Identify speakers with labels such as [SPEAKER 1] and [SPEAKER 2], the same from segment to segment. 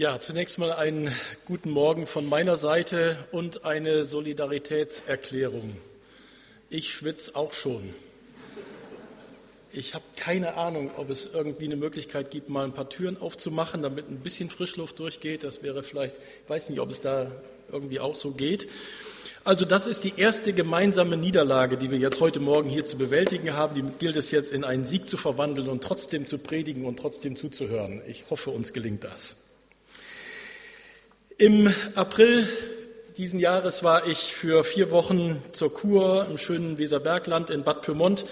[SPEAKER 1] Ja, zunächst mal einen guten Morgen von meiner Seite und eine Solidaritätserklärung. Ich schwitze auch schon. Ich habe keine Ahnung, ob es irgendwie eine Möglichkeit gibt, mal ein paar Türen aufzumachen, damit ein bisschen Frischluft durchgeht. Das wäre vielleicht, ich weiß nicht, ob es da irgendwie auch so geht. Also das ist die erste gemeinsame Niederlage, die wir jetzt heute Morgen hier zu bewältigen haben. Die gilt es jetzt in einen Sieg zu verwandeln und trotzdem zu predigen und trotzdem zuzuhören. Ich hoffe, uns gelingt das. Im April diesen Jahres war ich für vier Wochen zur Kur im schönen Weserbergland in Bad Pyrmont,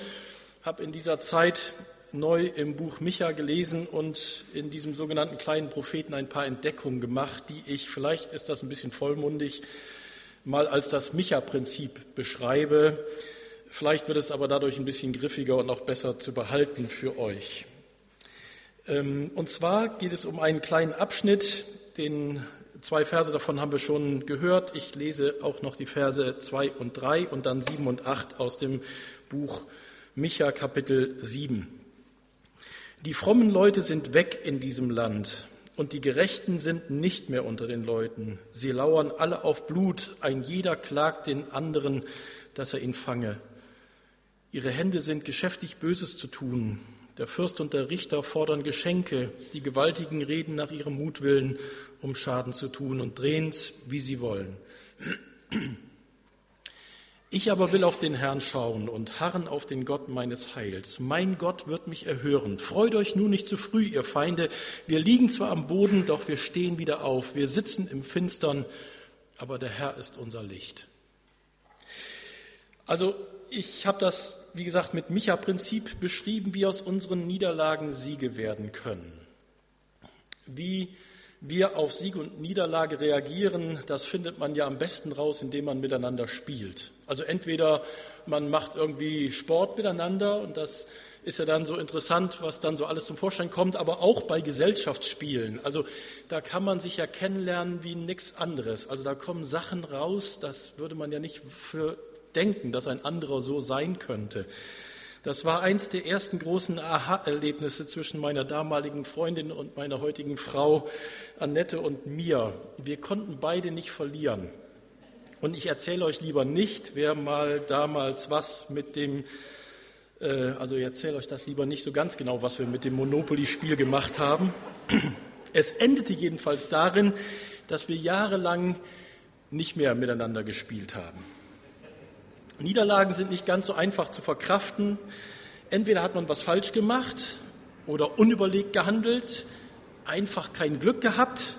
[SPEAKER 1] habe in dieser Zeit neu im Buch Micha gelesen und in diesem sogenannten kleinen Propheten ein paar Entdeckungen gemacht, die ich, vielleicht ist das ein bisschen vollmundig, mal als das Micha-Prinzip beschreibe. Vielleicht wird es aber dadurch ein bisschen griffiger und auch besser zu behalten für euch. Ähm, und zwar geht es um einen kleinen Abschnitt, den Zwei Verse davon haben wir schon gehört. Ich lese auch noch die Verse 2 und 3 und dann 7 und 8 aus dem Buch Micha Kapitel 7. Die frommen Leute sind weg in diesem Land und die Gerechten sind nicht mehr unter den Leuten. Sie lauern alle auf Blut, ein jeder klagt den anderen, dass er ihn fange. Ihre Hände sind geschäftig Böses zu tun. Der Fürst und der Richter fordern Geschenke, die Gewaltigen reden nach ihrem Mutwillen, um Schaden zu tun und drehen's, wie sie wollen. Ich aber will auf den Herrn schauen und harren auf den Gott meines Heils. Mein Gott wird mich erhören. Freut euch nun nicht zu früh, ihr Feinde. Wir liegen zwar am Boden, doch wir stehen wieder auf. Wir sitzen im Finstern, aber der Herr ist unser Licht. Also ich habe das, wie gesagt, mit Micha-Prinzip beschrieben, wie aus unseren Niederlagen Siege werden können. Wie wir auf Sieg und Niederlage reagieren, das findet man ja am besten raus, indem man miteinander spielt. Also entweder man macht irgendwie Sport miteinander und das ist ja dann so interessant, was dann so alles zum Vorschein kommt, aber auch bei Gesellschaftsspielen. Also da kann man sich ja kennenlernen wie nichts anderes. Also da kommen Sachen raus, das würde man ja nicht für denken, dass ein anderer so sein könnte. Das war eins der ersten großen Aha-Erlebnisse zwischen meiner damaligen Freundin und meiner heutigen Frau Annette und mir. Wir konnten beide nicht verlieren. Und ich erzähle euch lieber nicht, wer mal damals was mit dem, äh, also ich erzähle euch das lieber nicht so ganz genau, was wir mit dem Monopoly-Spiel gemacht haben. Es endete jedenfalls darin, dass wir jahrelang nicht mehr miteinander gespielt haben. Niederlagen sind nicht ganz so einfach zu verkraften. Entweder hat man was falsch gemacht oder unüberlegt gehandelt, einfach kein Glück gehabt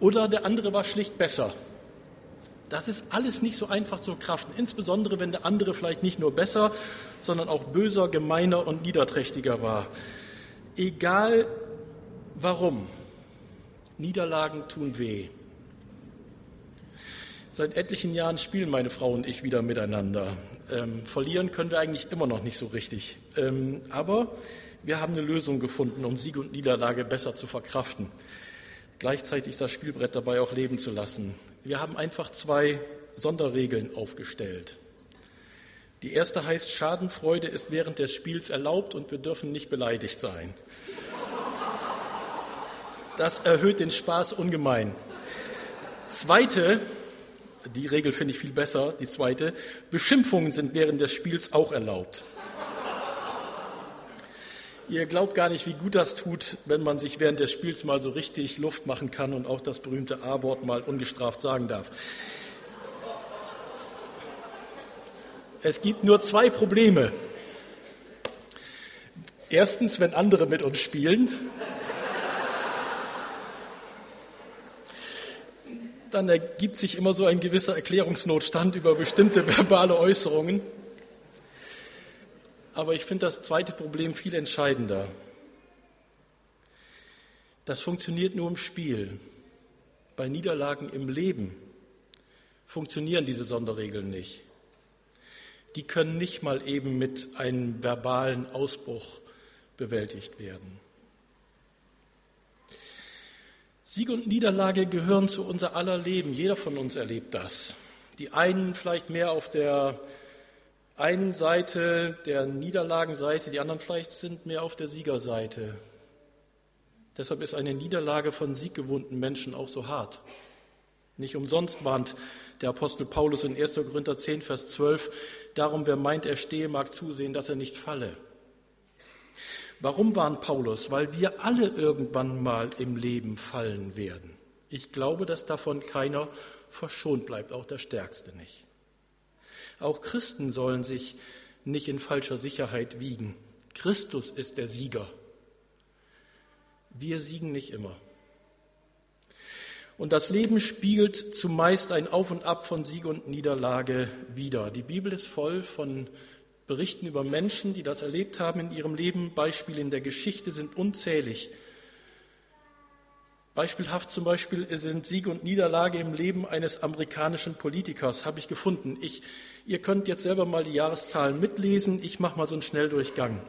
[SPEAKER 1] oder der andere war schlicht besser. Das ist alles nicht so einfach zu verkraften, insbesondere wenn der andere vielleicht nicht nur besser, sondern auch böser, gemeiner und niederträchtiger war. Egal warum, Niederlagen tun weh. Seit etlichen Jahren spielen meine Frau und ich wieder miteinander. Ähm, verlieren können wir eigentlich immer noch nicht so richtig. Ähm, aber wir haben eine Lösung gefunden, um Sieg und Niederlage besser zu verkraften. Gleichzeitig das Spielbrett dabei auch leben zu lassen. Wir haben einfach zwei Sonderregeln aufgestellt. Die erste heißt, Schadenfreude ist während des Spiels erlaubt und wir dürfen nicht beleidigt sein. Das erhöht den Spaß ungemein. Zweite die Regel finde ich viel besser, die zweite. Beschimpfungen sind während des Spiels auch erlaubt. Ihr glaubt gar nicht, wie gut das tut, wenn man sich während des Spiels mal so richtig Luft machen kann und auch das berühmte A-Wort mal ungestraft sagen darf. Es gibt nur zwei Probleme. Erstens, wenn andere mit uns spielen. Dann ergibt sich immer so ein gewisser Erklärungsnotstand über bestimmte verbale Äußerungen. Aber ich finde das zweite Problem viel entscheidender. Das funktioniert nur im Spiel. Bei Niederlagen im Leben funktionieren diese Sonderregeln nicht. Die können nicht mal eben mit einem verbalen Ausbruch bewältigt werden. Sieg und Niederlage gehören zu unser aller Leben. Jeder von uns erlebt das. Die einen vielleicht mehr auf der einen Seite, der Niederlagenseite, die anderen vielleicht sind mehr auf der Siegerseite. Deshalb ist eine Niederlage von sieggewohnten Menschen auch so hart. Nicht umsonst warnt der Apostel Paulus in 1. Korinther 10, Vers 12, darum wer meint, er stehe, mag zusehen, dass er nicht falle. Warum warnt Paulus? Weil wir alle irgendwann mal im Leben fallen werden. Ich glaube, dass davon keiner verschont bleibt, auch der Stärkste nicht. Auch Christen sollen sich nicht in falscher Sicherheit wiegen. Christus ist der Sieger. Wir siegen nicht immer. Und das Leben spiegelt zumeist ein Auf und Ab von Sieg und Niederlage wider. Die Bibel ist voll von Berichten über Menschen, die das erlebt haben in ihrem Leben. Beispiele in der Geschichte sind unzählig. Beispielhaft zum Beispiel sind Sieg und Niederlage im Leben eines amerikanischen Politikers, habe ich gefunden. Ich, ihr könnt jetzt selber mal die Jahreszahlen mitlesen. Ich mache mal so einen Schnelldurchgang.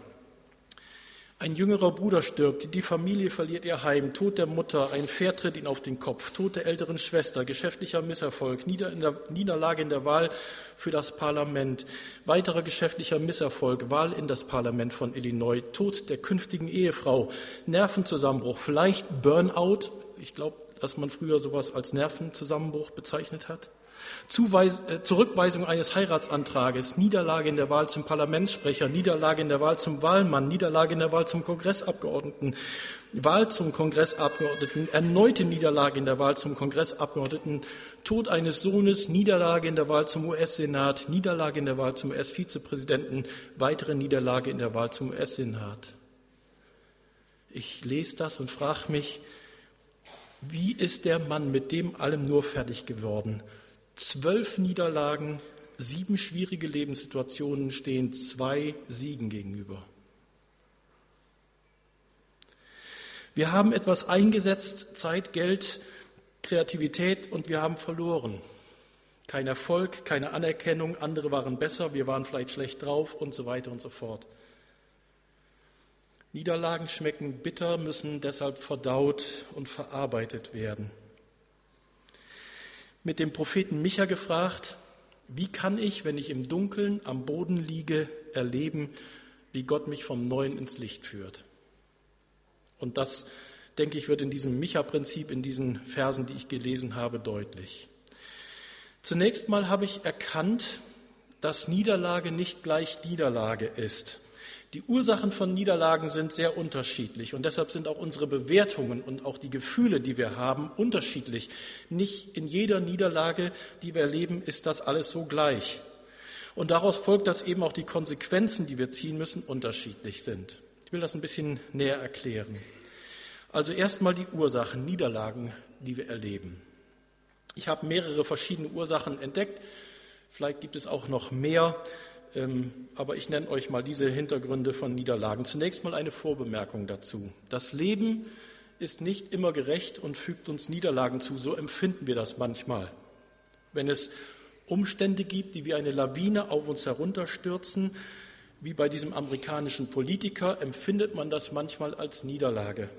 [SPEAKER 1] Ein jüngerer Bruder stirbt, die Familie verliert ihr Heim, Tod der Mutter, ein Pferd tritt ihn auf den Kopf, Tod der älteren Schwester, geschäftlicher Misserfolg, Niederlage in der Wahl für das Parlament, weiterer geschäftlicher Misserfolg, Wahl in das Parlament von Illinois, Tod der künftigen Ehefrau, Nervenzusammenbruch, vielleicht Burnout, ich glaube, dass man früher sowas als Nervenzusammenbruch bezeichnet hat. Zuweis äh, Zurückweisung eines Heiratsantrages, Niederlage in der Wahl zum Parlamentssprecher, Niederlage in der Wahl zum Wahlmann, Niederlage in der Wahl zum Kongressabgeordneten, Wahl zum Kongressabgeordneten, erneute Niederlage in der Wahl zum Kongressabgeordneten, Tod eines Sohnes, Niederlage in der Wahl zum US-Senat, Niederlage in der Wahl zum US-Vizepräsidenten, weitere Niederlage in der Wahl zum US-Senat. Ich lese das und frage mich, wie ist der Mann mit dem allem nur fertig geworden? Zwölf Niederlagen, sieben schwierige Lebenssituationen stehen zwei Siegen gegenüber. Wir haben etwas eingesetzt, Zeit, Geld, Kreativität und wir haben verloren. Kein Erfolg, keine Anerkennung, andere waren besser, wir waren vielleicht schlecht drauf und so weiter und so fort. Niederlagen schmecken bitter, müssen deshalb verdaut und verarbeitet werden mit dem Propheten Micha gefragt, wie kann ich, wenn ich im Dunkeln am Boden liege, erleben, wie Gott mich vom Neuen ins Licht führt? Und das, denke ich, wird in diesem Micha-Prinzip, in diesen Versen, die ich gelesen habe, deutlich. Zunächst mal habe ich erkannt, dass Niederlage nicht gleich Niederlage ist. Die Ursachen von Niederlagen sind sehr unterschiedlich und deshalb sind auch unsere Bewertungen und auch die Gefühle, die wir haben, unterschiedlich. Nicht in jeder Niederlage, die wir erleben, ist das alles so gleich. Und daraus folgt, dass eben auch die Konsequenzen, die wir ziehen müssen, unterschiedlich sind. Ich will das ein bisschen näher erklären. Also erstmal die Ursachen, Niederlagen, die wir erleben. Ich habe mehrere verschiedene Ursachen entdeckt. Vielleicht gibt es auch noch mehr. Ähm, aber ich nenne euch mal diese Hintergründe von Niederlagen. Zunächst mal eine Vorbemerkung dazu. Das Leben ist nicht immer gerecht und fügt uns Niederlagen zu. So empfinden wir das manchmal. Wenn es Umstände gibt, die wie eine Lawine auf uns herunterstürzen, wie bei diesem amerikanischen Politiker, empfindet man das manchmal als Niederlage.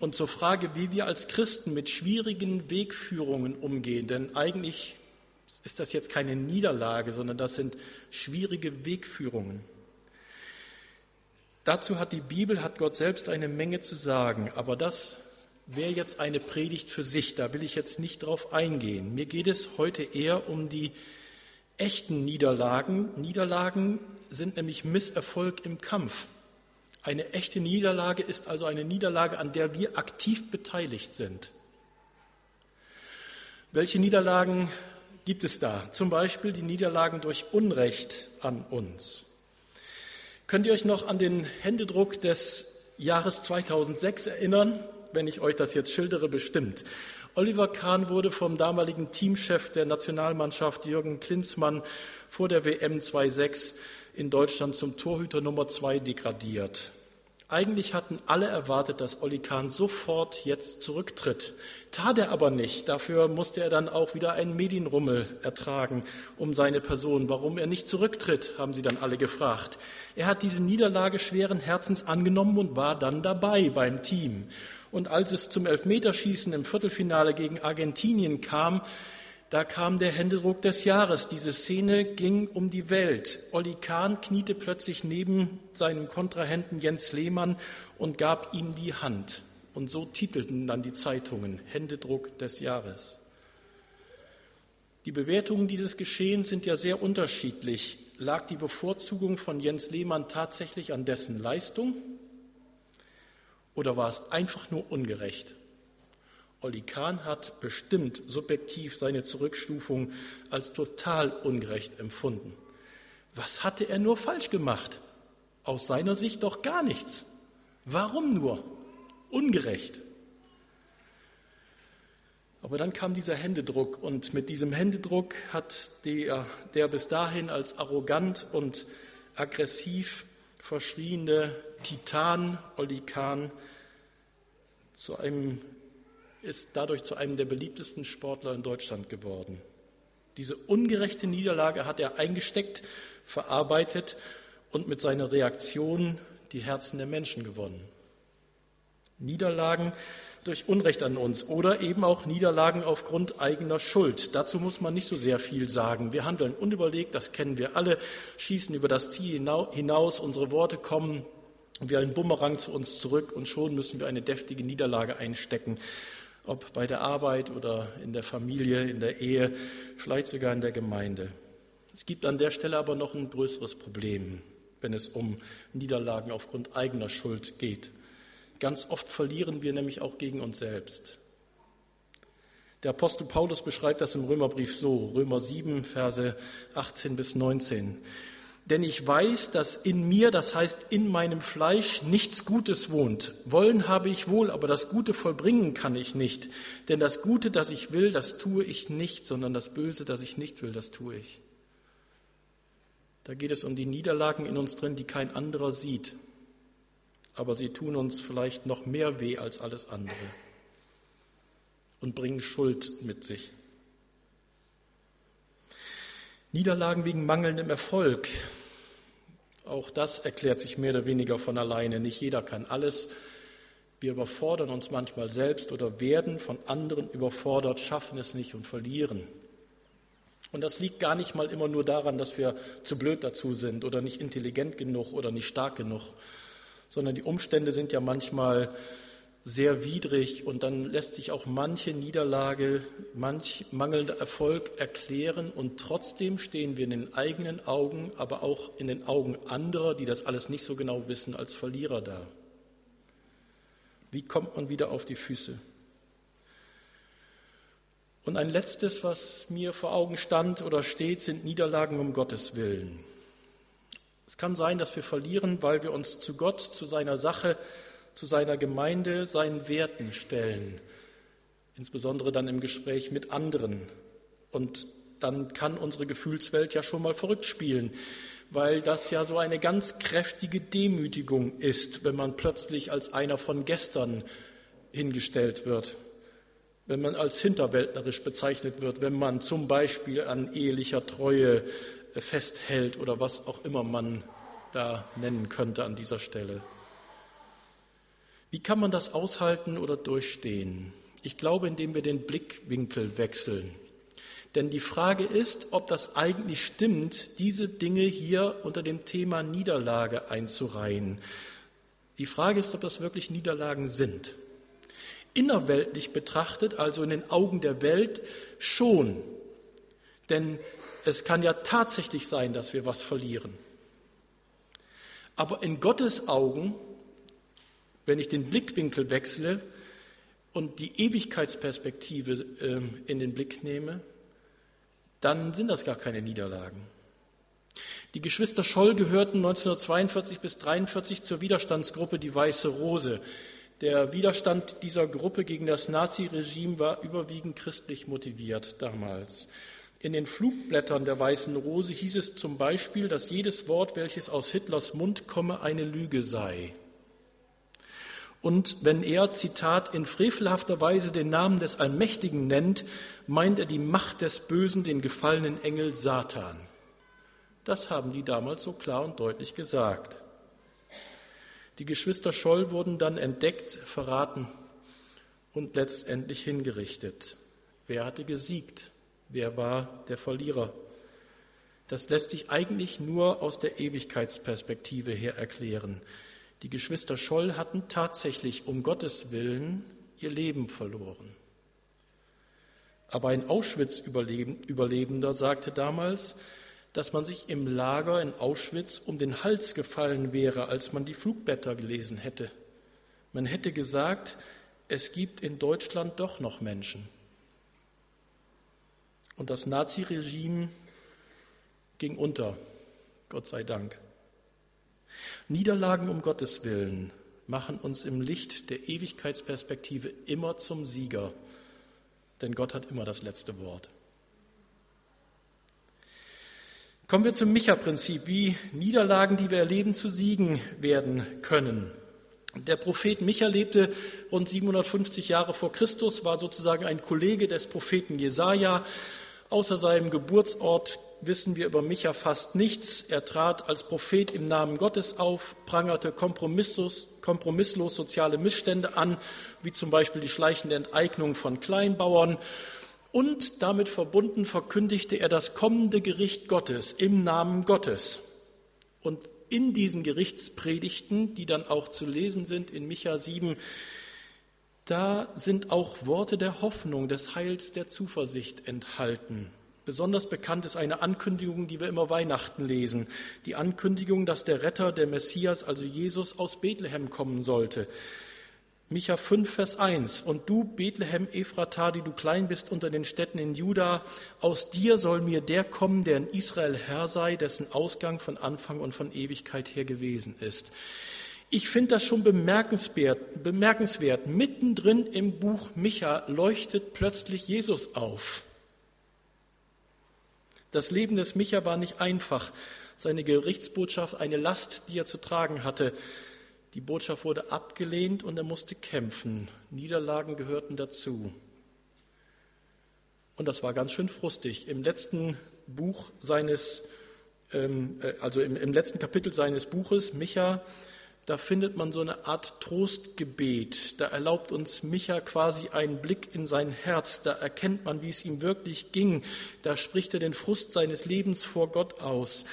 [SPEAKER 1] Und zur Frage, wie wir als Christen mit schwierigen Wegführungen umgehen, denn eigentlich ist das jetzt keine Niederlage, sondern das sind schwierige Wegführungen. Dazu hat die Bibel, hat Gott selbst eine Menge zu sagen, aber das wäre jetzt eine Predigt für sich, da will ich jetzt nicht drauf eingehen. Mir geht es heute eher um die echten Niederlagen. Niederlagen sind nämlich Misserfolg im Kampf. Eine echte Niederlage ist also eine Niederlage, an der wir aktiv beteiligt sind. Welche Niederlagen gibt es da. Zum Beispiel die Niederlagen durch Unrecht an uns. Könnt ihr euch noch an den Händedruck des Jahres 2006 erinnern? Wenn ich euch das jetzt schildere, bestimmt. Oliver Kahn wurde vom damaligen Teamchef der Nationalmannschaft Jürgen Klinsmann vor der WM 26 in Deutschland zum Torhüter Nummer 2 degradiert. Eigentlich hatten alle erwartet, dass Olli Kahn sofort jetzt zurücktritt. Tat er aber nicht. Dafür musste er dann auch wieder einen Medienrummel ertragen um seine Person. Warum er nicht zurücktritt, haben sie dann alle gefragt. Er hat diese Niederlage schweren Herzens angenommen und war dann dabei beim Team. Und als es zum Elfmeterschießen im Viertelfinale gegen Argentinien kam, Da kam der Händedruck des Jahres. Diese Szene ging um die Welt. Olli Kahn kniete plötzlich neben seinem Kontrahenten Jens Lehmann und gab ihm die Hand. Und so titelten dann die Zeitungen Händedruck des Jahres. Die Bewertungen dieses Geschehens sind ja sehr unterschiedlich. Lag die Bevorzugung von Jens Lehmann tatsächlich an dessen Leistung oder war es einfach nur ungerecht? Olli Kahn hat bestimmt subjektiv seine Zurückstufung als total ungerecht empfunden. Was hatte er nur falsch gemacht? Aus seiner Sicht doch gar nichts. Warum nur? Ungerecht. Aber dann kam dieser Händedruck und mit diesem Händedruck hat der, der bis dahin als arrogant und aggressiv verschriene Titan Olli Kahn zu einem ist dadurch zu einem der beliebtesten Sportler in Deutschland geworden. Diese ungerechte Niederlage hat er eingesteckt, verarbeitet und mit seiner Reaktion die Herzen der Menschen gewonnen. Niederlagen durch Unrecht an uns oder eben auch Niederlagen aufgrund eigener Schuld. Dazu muss man nicht so sehr viel sagen. Wir handeln unüberlegt, das kennen wir alle, schießen über das Ziel hinaus, unsere Worte kommen wie ein Bumerang zu uns zurück und schon müssen wir eine deftige Niederlage einstecken ob bei der Arbeit oder in der Familie, in der Ehe, vielleicht sogar in der Gemeinde. Es gibt an der Stelle aber noch ein größeres Problem, wenn es um Niederlagen aufgrund eigener Schuld geht. Ganz oft verlieren wir nämlich auch gegen uns selbst. Der Apostel Paulus beschreibt das im Römerbrief so, Römer 7, Verse 18 bis 19 denn ich weiß, dass in mir, das heißt in meinem Fleisch, nichts Gutes wohnt. Wollen habe ich wohl, aber das Gute vollbringen kann ich nicht. Denn das Gute, das ich will, das tue ich nicht, sondern das Böse, das ich nicht will, das tue ich. Da geht es um die Niederlagen in uns drin, die kein anderer sieht. Aber sie tun uns vielleicht noch mehr weh als alles andere und bringen Schuld mit sich. Niederlagen wegen mangelndem Erfolg auch das erklärt sich mehr oder weniger von alleine. Nicht jeder kann alles. Wir überfordern uns manchmal selbst oder werden von anderen überfordert, schaffen es nicht und verlieren. Und das liegt gar nicht mal immer nur daran, dass wir zu blöd dazu sind oder nicht intelligent genug oder nicht stark genug, sondern die Umstände sind ja manchmal sehr widrig und dann lässt sich auch manche Niederlage, manch mangelnder Erfolg erklären und trotzdem stehen wir in den eigenen Augen, aber auch in den Augen anderer, die das alles nicht so genau wissen, als Verlierer da. Wie kommt man wieder auf die Füße? Und ein letztes, was mir vor Augen stand oder steht, sind Niederlagen um Gottes Willen. Es kann sein, dass wir verlieren, weil wir uns zu Gott, zu seiner Sache, zu seiner Gemeinde, seinen Werten stellen, insbesondere dann im Gespräch mit anderen. Und dann kann unsere Gefühlswelt ja schon mal verrückt spielen, weil das ja so eine ganz kräftige Demütigung ist, wenn man plötzlich als einer von gestern hingestellt wird, wenn man als hinterwäldlerisch bezeichnet wird, wenn man zum Beispiel an ehelicher Treue festhält oder was auch immer man da nennen könnte an dieser Stelle. Wie kann man das aushalten oder durchstehen? Ich glaube, indem wir den Blickwinkel wechseln. Denn die Frage ist, ob das eigentlich stimmt, diese Dinge hier unter dem Thema Niederlage einzureihen. Die Frage ist, ob das wirklich Niederlagen sind. Innerweltlich betrachtet, also in den Augen der Welt, schon. Denn es kann ja tatsächlich sein, dass wir was verlieren. Aber in Gottes Augen wenn ich den Blickwinkel wechsle und die Ewigkeitsperspektive ähm, in den Blick nehme, dann sind das gar keine Niederlagen. Die Geschwister Scholl gehörten 1942 bis 1943 zur Widerstandsgruppe Die Weiße Rose. Der Widerstand dieser Gruppe gegen das Naziregime war überwiegend christlich motiviert damals. In den Flugblättern der Weißen Rose hieß es zum Beispiel, dass jedes Wort, welches aus Hitlers Mund komme, eine Lüge sei. Und wenn er, Zitat, in frevelhafter Weise den Namen des Allmächtigen nennt, meint er die Macht des Bösen, den gefallenen Engel Satan. Das haben die damals so klar und deutlich gesagt. Die Geschwister Scholl wurden dann entdeckt, verraten und letztendlich hingerichtet. Wer hatte gesiegt? Wer war der Verlierer? Das lässt sich eigentlich nur aus der Ewigkeitsperspektive her erklären. Die Geschwister Scholl hatten tatsächlich um Gottes Willen ihr Leben verloren. Aber ein Auschwitz-Überlebender sagte damals, dass man sich im Lager in Auschwitz um den Hals gefallen wäre, als man die Flugblätter gelesen hätte. Man hätte gesagt, es gibt in Deutschland doch noch Menschen. Und das Naziregime ging unter, Gott sei Dank. Niederlagen um Gottes Willen machen uns im Licht der Ewigkeitsperspektive immer zum Sieger, denn Gott hat immer das letzte Wort. Kommen wir zum Micha-Prinzip, wie Niederlagen, die wir erleben, zu Siegen werden können. Der Prophet Micha lebte rund 750 Jahre vor Christus, war sozusagen ein Kollege des Propheten Jesaja. Außer seinem Geburtsort wissen wir über Micha fast nichts. Er trat als Prophet im Namen Gottes auf, prangerte kompromisslos, kompromisslos soziale Missstände an, wie zum Beispiel die schleichende Enteignung von Kleinbauern. Und damit verbunden verkündigte er das kommende Gericht Gottes im Namen Gottes. Und in diesen Gerichtspredigten, die dann auch zu lesen sind in Micha 7, da sind auch Worte der Hoffnung, des Heils, der Zuversicht enthalten. Besonders bekannt ist eine Ankündigung, die wir immer Weihnachten lesen. Die Ankündigung, dass der Retter, der Messias, also Jesus, aus Bethlehem kommen sollte. Micha 5, Vers 1. Und du, Bethlehem Ephrata, die du klein bist unter den Städten in Juda, aus dir soll mir der kommen, der in Israel Herr sei, dessen Ausgang von Anfang und von Ewigkeit her gewesen ist. Ich finde das schon bemerkenswert, bemerkenswert. Mittendrin im Buch Micha leuchtet plötzlich Jesus auf. Das Leben des Micha war nicht einfach. Seine Gerichtsbotschaft eine Last, die er zu tragen hatte. Die Botschaft wurde abgelehnt und er musste kämpfen. Niederlagen gehörten dazu. Und das war ganz schön frustig. Im letzten Buch seines, ähm, äh, also im, im letzten Kapitel seines Buches, Micha, da findet man so eine Art Trostgebet. Da erlaubt uns Micha quasi einen Blick in sein Herz. Da erkennt man, wie es ihm wirklich ging. Da spricht er den Frust seines Lebens vor Gott aus.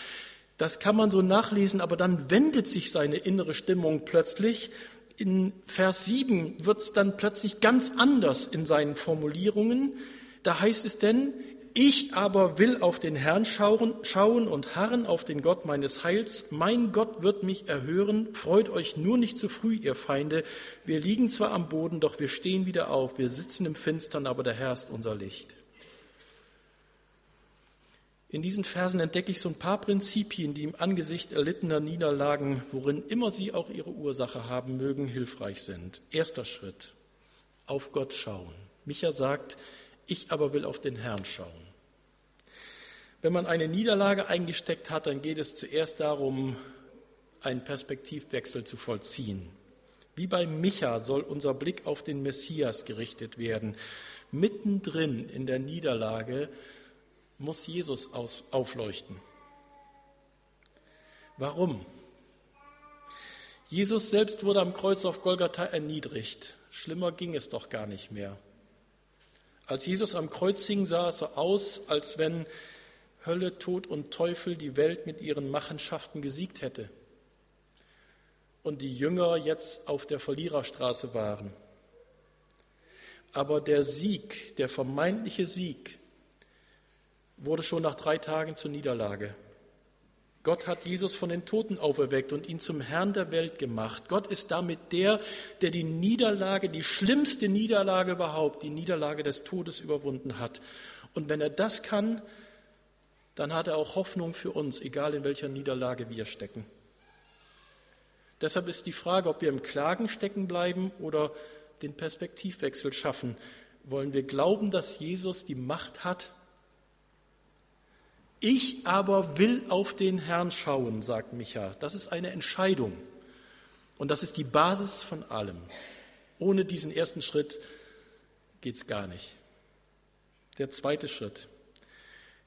[SPEAKER 1] Das kann man so nachlesen, aber dann wendet sich seine innere Stimmung plötzlich. In Vers 7 wird es dann plötzlich ganz anders in seinen Formulierungen. Da heißt es denn, ich aber will auf den Herrn schauen, schauen und harren auf den Gott meines Heils. Mein Gott wird mich erhören. Freut euch nur nicht zu früh, ihr Feinde. Wir liegen zwar am Boden, doch wir stehen wieder auf. Wir sitzen im Finstern, aber der Herr ist unser Licht. In diesen Versen entdecke ich so ein paar Prinzipien, die im Angesicht erlittener Niederlagen, worin immer sie auch ihre Ursache haben mögen, hilfreich sind. Erster Schritt, auf Gott schauen. Micha sagt, ich aber will auf den Herrn schauen. Wenn man eine Niederlage eingesteckt hat, dann geht es zuerst darum, einen Perspektivwechsel zu vollziehen. Wie bei Micha soll unser Blick auf den Messias gerichtet werden. Mittendrin in der Niederlage muss Jesus aus, aufleuchten. Warum? Jesus selbst wurde am Kreuz auf Golgatha erniedrigt. Schlimmer ging es doch gar nicht mehr. Als Jesus am Kreuz hing, sah es so aus, als wenn Hölle, Tod und Teufel die Welt mit ihren Machenschaften gesiegt hätte und die Jünger jetzt auf der Verliererstraße waren. Aber der Sieg, der vermeintliche Sieg, wurde schon nach drei Tagen zur Niederlage. Gott hat Jesus von den Toten auferweckt und ihn zum Herrn der Welt gemacht. Gott ist damit der, der die Niederlage, die schlimmste Niederlage überhaupt, die Niederlage des Todes überwunden hat. Und wenn er das kann, dann hat er auch Hoffnung für uns, egal in welcher Niederlage wir stecken. Deshalb ist die Frage, ob wir im Klagen stecken bleiben oder den Perspektivwechsel schaffen. Wollen wir glauben, dass Jesus die Macht hat, ich aber will auf den Herrn schauen, sagt Micha. Das ist eine Entscheidung. Und das ist die Basis von allem. Ohne diesen ersten Schritt geht es gar nicht. Der zweite Schritt.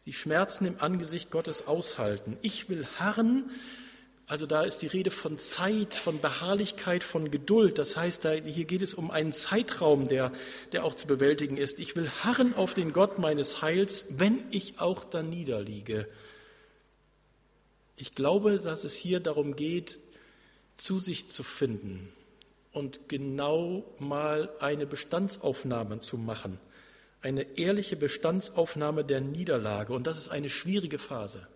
[SPEAKER 1] Die Schmerzen im Angesicht Gottes aushalten. Ich will harren Also da ist die Rede von Zeit, von Beharrlichkeit, von Geduld. Das heißt, da, hier geht es um einen Zeitraum, der, der auch zu bewältigen ist. Ich will harren auf den Gott meines Heils, wenn ich auch da niederliege. Ich glaube, dass es hier darum geht, zu sich zu finden und genau mal eine Bestandsaufnahme zu machen. Eine ehrliche Bestandsaufnahme der Niederlage. Und das ist eine schwierige Phase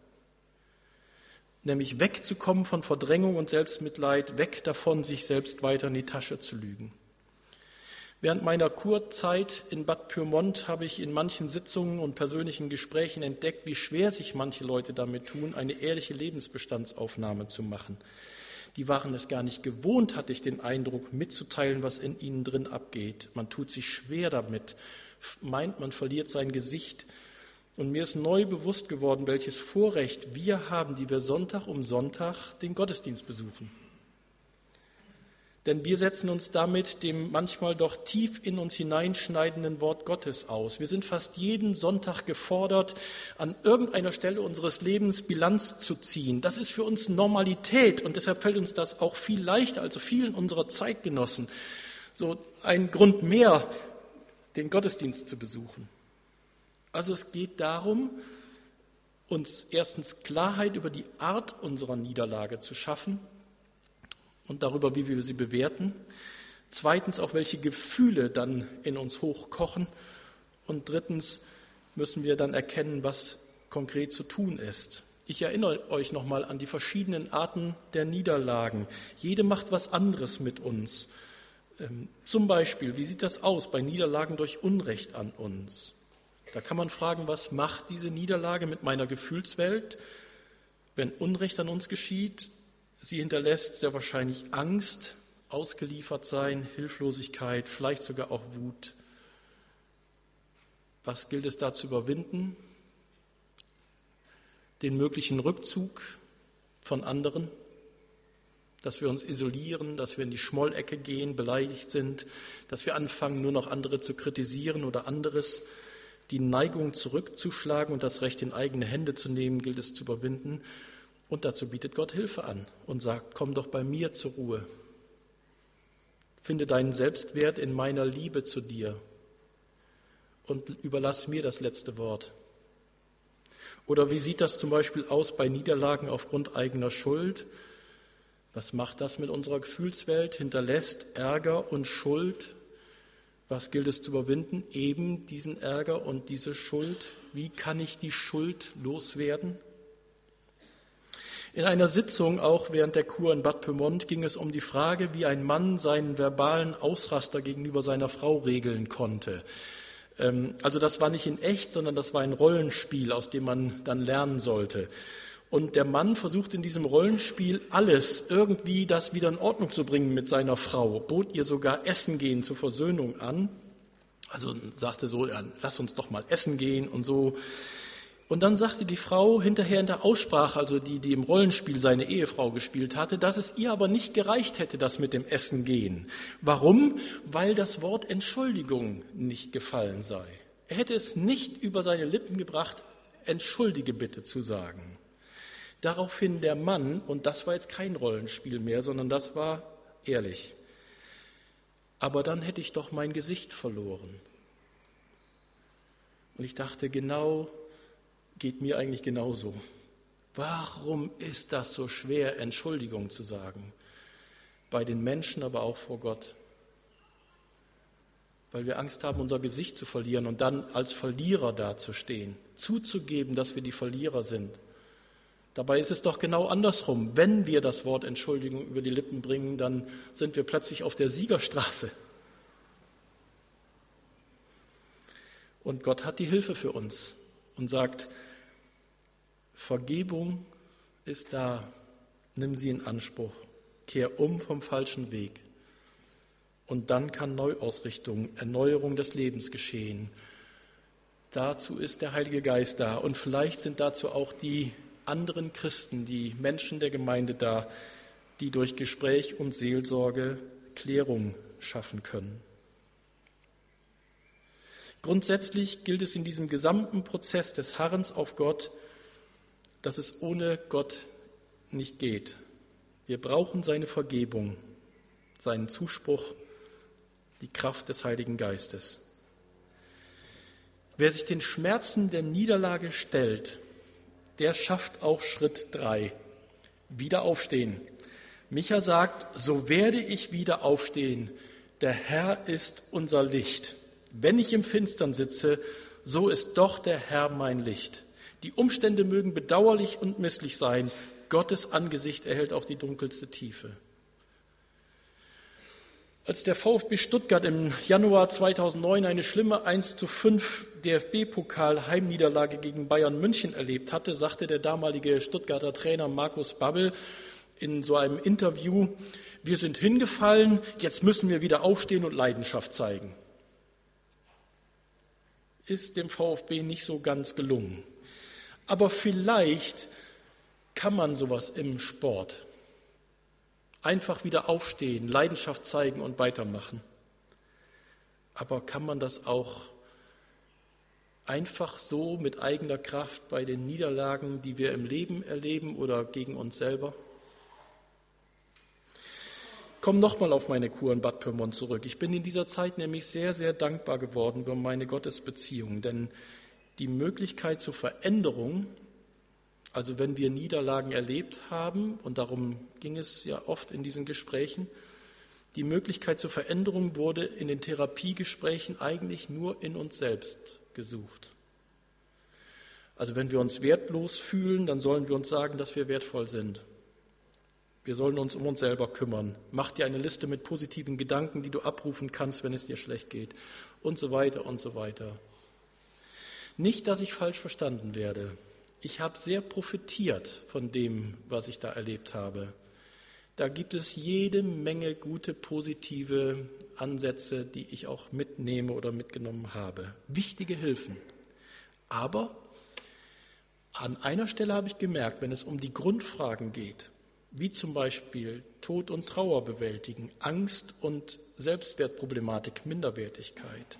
[SPEAKER 1] nämlich wegzukommen von Verdrängung und Selbstmitleid, weg davon, sich selbst weiter in die Tasche zu lügen. Während meiner Kurzeit in Bad Pyrmont habe ich in manchen Sitzungen und persönlichen Gesprächen entdeckt, wie schwer sich manche Leute damit tun, eine ehrliche Lebensbestandsaufnahme zu machen. Die waren es gar nicht gewohnt, hatte ich den Eindruck, mitzuteilen, was in ihnen drin abgeht. Man tut sich schwer damit, meint, man verliert sein Gesicht, und mir ist neu bewusst geworden, welches Vorrecht wir haben, die wir Sonntag um Sonntag den Gottesdienst besuchen. Denn wir setzen uns damit dem manchmal doch tief in uns hineinschneidenden Wort Gottes aus. Wir sind fast jeden Sonntag gefordert, an irgendeiner Stelle unseres Lebens Bilanz zu ziehen. Das ist für uns Normalität und deshalb fällt uns das auch viel leichter als vielen unserer Zeitgenossen. So ein Grund mehr, den Gottesdienst zu besuchen. Also es geht darum, uns erstens Klarheit über die Art unserer Niederlage zu schaffen und darüber, wie wir sie bewerten. Zweitens auch, welche Gefühle dann in uns hochkochen. Und drittens müssen wir dann erkennen, was konkret zu tun ist. Ich erinnere euch nochmal an die verschiedenen Arten der Niederlagen. Jede macht was anderes mit uns. Ähm, zum Beispiel, wie sieht das aus bei Niederlagen durch Unrecht an uns? Da kann man fragen, was macht diese Niederlage mit meiner Gefühlswelt, wenn Unrecht an uns geschieht? Sie hinterlässt sehr wahrscheinlich Angst, ausgeliefert sein, Hilflosigkeit, vielleicht sogar auch Wut. Was gilt es da zu überwinden? Den möglichen Rückzug von anderen, dass wir uns isolieren, dass wir in die Schmollecke gehen, beleidigt sind, dass wir anfangen, nur noch andere zu kritisieren oder anderes die Neigung zurückzuschlagen und das Recht in eigene Hände zu nehmen, gilt es zu überwinden. Und dazu bietet Gott Hilfe an und sagt, komm doch bei mir zur Ruhe. Finde deinen Selbstwert in meiner Liebe zu dir und überlass mir das letzte Wort. Oder wie sieht das zum Beispiel aus bei Niederlagen aufgrund eigener Schuld? Was macht das mit unserer Gefühlswelt? Hinterlässt Ärger und Schuld was gilt es zu überwinden? Eben diesen Ärger und diese Schuld. Wie kann ich die Schuld loswerden? In einer Sitzung, auch während der Kur in Bad Pyrmont, ging es um die Frage, wie ein Mann seinen verbalen Ausraster gegenüber seiner Frau regeln konnte. Ähm, also das war nicht in echt, sondern das war ein Rollenspiel, aus dem man dann lernen sollte. Und der Mann versucht in diesem Rollenspiel alles irgendwie das wieder in Ordnung zu bringen mit seiner Frau, bot ihr sogar Essen gehen zur Versöhnung an. Also sagte so, ja, lass uns doch mal essen gehen und so. Und dann sagte die Frau hinterher in der Aussprache, also die, die im Rollenspiel seine Ehefrau gespielt hatte, dass es ihr aber nicht gereicht hätte, das mit dem Essen gehen. Warum? Weil das Wort Entschuldigung nicht gefallen sei. Er hätte es nicht über seine Lippen gebracht, entschuldige bitte zu sagen. Daraufhin der Mann, und das war jetzt kein Rollenspiel mehr, sondern das war ehrlich. Aber dann hätte ich doch mein Gesicht verloren. Und ich dachte, genau, geht mir eigentlich genauso. Warum ist das so schwer, Entschuldigung zu sagen? Bei den Menschen, aber auch vor Gott. Weil wir Angst haben, unser Gesicht zu verlieren und dann als Verlierer dazustehen, zuzugeben, dass wir die Verlierer sind. Dabei ist es doch genau andersrum. Wenn wir das Wort Entschuldigung über die Lippen bringen, dann sind wir plötzlich auf der Siegerstraße. Und Gott hat die Hilfe für uns und sagt, Vergebung ist da, nimm sie in Anspruch, kehr um vom falschen Weg. Und dann kann Neuausrichtung, Erneuerung des Lebens geschehen. Dazu ist der Heilige Geist da. Und vielleicht sind dazu auch die anderen Christen, die Menschen der Gemeinde da, die durch Gespräch und Seelsorge Klärung schaffen können. Grundsätzlich gilt es in diesem gesamten Prozess des Harrens auf Gott, dass es ohne Gott nicht geht. Wir brauchen seine Vergebung, seinen Zuspruch, die Kraft des Heiligen Geistes. Wer sich den Schmerzen der Niederlage stellt, der schafft auch Schritt drei. Wieder aufstehen. Micha sagt, so werde ich wieder aufstehen. Der Herr ist unser Licht. Wenn ich im Finstern sitze, so ist doch der Herr mein Licht. Die Umstände mögen bedauerlich und misslich sein. Gottes Angesicht erhält auch die dunkelste Tiefe. Als der VfB Stuttgart im Januar 2009 eine schlimme 1 zu 5 DFB-Pokal-Heimniederlage gegen Bayern München erlebt hatte, sagte der damalige Stuttgarter Trainer Markus Babbel in so einem Interview, wir sind hingefallen, jetzt müssen wir wieder aufstehen und Leidenschaft zeigen. Ist dem VfB nicht so ganz gelungen. Aber vielleicht kann man sowas im Sport Einfach wieder aufstehen, Leidenschaft zeigen und weitermachen. Aber kann man das auch einfach so mit eigener Kraft bei den Niederlagen, die wir im Leben erleben oder gegen uns selber? Ich komme nochmal auf meine Kur in Bad Pyrmont zurück. Ich bin in dieser Zeit nämlich sehr, sehr dankbar geworden über meine Gottesbeziehung, denn die Möglichkeit zur Veränderung also wenn wir Niederlagen erlebt haben, und darum ging es ja oft in diesen Gesprächen, die Möglichkeit zur Veränderung wurde in den Therapiegesprächen eigentlich nur in uns selbst gesucht. Also wenn wir uns wertlos fühlen, dann sollen wir uns sagen, dass wir wertvoll sind. Wir sollen uns um uns selber kümmern. Mach dir eine Liste mit positiven Gedanken, die du abrufen kannst, wenn es dir schlecht geht. Und so weiter und so weiter. Nicht, dass ich falsch verstanden werde ich habe sehr profitiert von dem, was ich da erlebt habe. Da gibt es jede Menge gute, positive Ansätze, die ich auch mitnehme oder mitgenommen habe. Wichtige Hilfen. Aber an einer Stelle habe ich gemerkt, wenn es um die Grundfragen geht, wie zum Beispiel Tod und Trauer bewältigen, Angst und Selbstwertproblematik, Minderwertigkeit,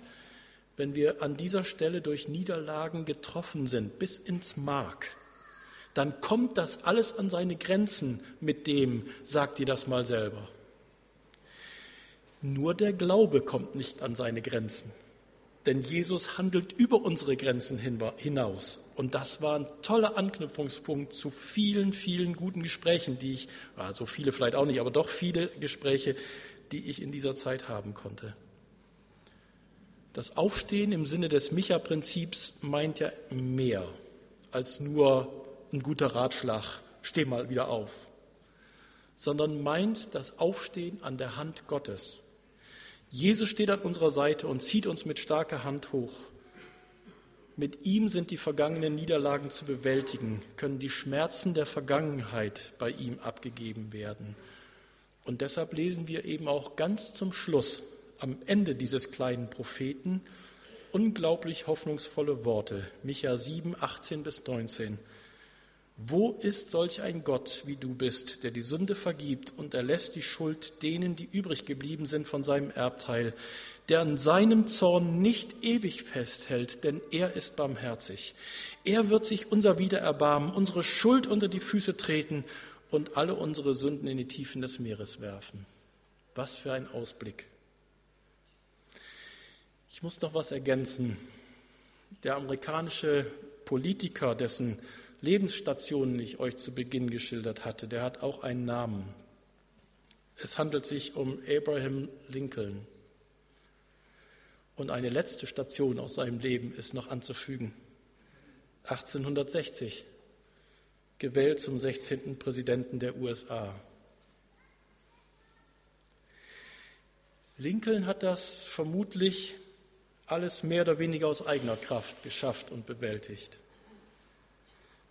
[SPEAKER 1] wenn wir an dieser Stelle durch Niederlagen getroffen sind, bis ins Mark, dann kommt das alles an seine Grenzen mit dem, sagt ihr das mal selber. Nur der Glaube kommt nicht an seine Grenzen, denn Jesus handelt über unsere Grenzen hinaus. Und das war ein toller Anknüpfungspunkt zu vielen, vielen guten Gesprächen, die ich, also viele vielleicht auch nicht, aber doch viele Gespräche, die ich in dieser Zeit haben konnte. Das Aufstehen im Sinne des Micha-Prinzips meint ja mehr als nur ein guter Ratschlag, steh mal wieder auf, sondern meint das Aufstehen an der Hand Gottes. Jesus steht an unserer Seite und zieht uns mit starker Hand hoch. Mit ihm sind die vergangenen Niederlagen zu bewältigen, können die Schmerzen der Vergangenheit bei ihm abgegeben werden. Und deshalb lesen wir eben auch ganz zum Schluss am Ende dieses kleinen Propheten unglaublich hoffnungsvolle Worte. Micha 7, 18 bis 19. Wo ist solch ein Gott wie du bist, der die Sünde vergibt und erlässt die Schuld denen, die übrig geblieben sind von seinem Erbteil, der an seinem Zorn nicht ewig festhält, denn er ist barmherzig. Er wird sich unser Wider erbarmen, unsere Schuld unter die Füße treten und alle unsere Sünden in die Tiefen des Meeres werfen. Was für ein Ausblick. Ich muss noch was ergänzen. Der amerikanische Politiker, dessen Lebensstationen ich euch zu Beginn geschildert hatte, der hat auch einen Namen. Es handelt sich um Abraham Lincoln. Und eine letzte Station aus seinem Leben ist noch anzufügen. 1860, gewählt zum 16. Präsidenten der USA. Lincoln hat das vermutlich alles mehr oder weniger aus eigener Kraft geschafft und bewältigt.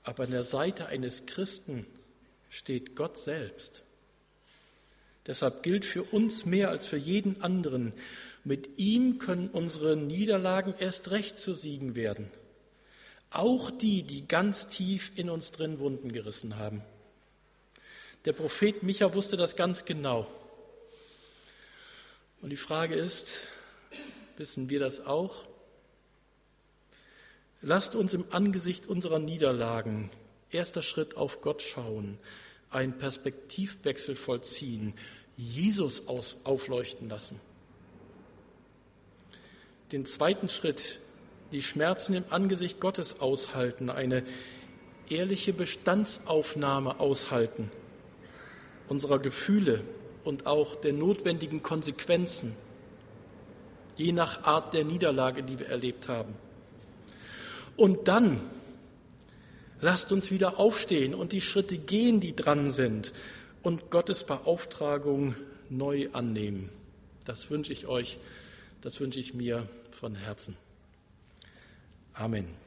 [SPEAKER 1] Aber an der Seite eines Christen steht Gott selbst. Deshalb gilt für uns mehr als für jeden anderen, mit ihm können unsere Niederlagen erst recht zu Siegen werden. Auch die, die ganz tief in uns drin Wunden gerissen haben. Der Prophet Micha wusste das ganz genau. Und die Frage ist, Wissen wir das auch? Lasst uns im Angesicht unserer Niederlagen erster Schritt auf Gott schauen, einen Perspektivwechsel vollziehen, Jesus aus, aufleuchten lassen. Den zweiten Schritt, die Schmerzen im Angesicht Gottes aushalten, eine ehrliche Bestandsaufnahme aushalten unserer Gefühle und auch der notwendigen Konsequenzen, je nach Art der Niederlage, die wir erlebt haben. Und dann lasst uns wieder aufstehen und die Schritte gehen, die dran sind und Gottes Beauftragung neu annehmen. Das wünsche ich euch, das wünsche ich mir von Herzen. Amen.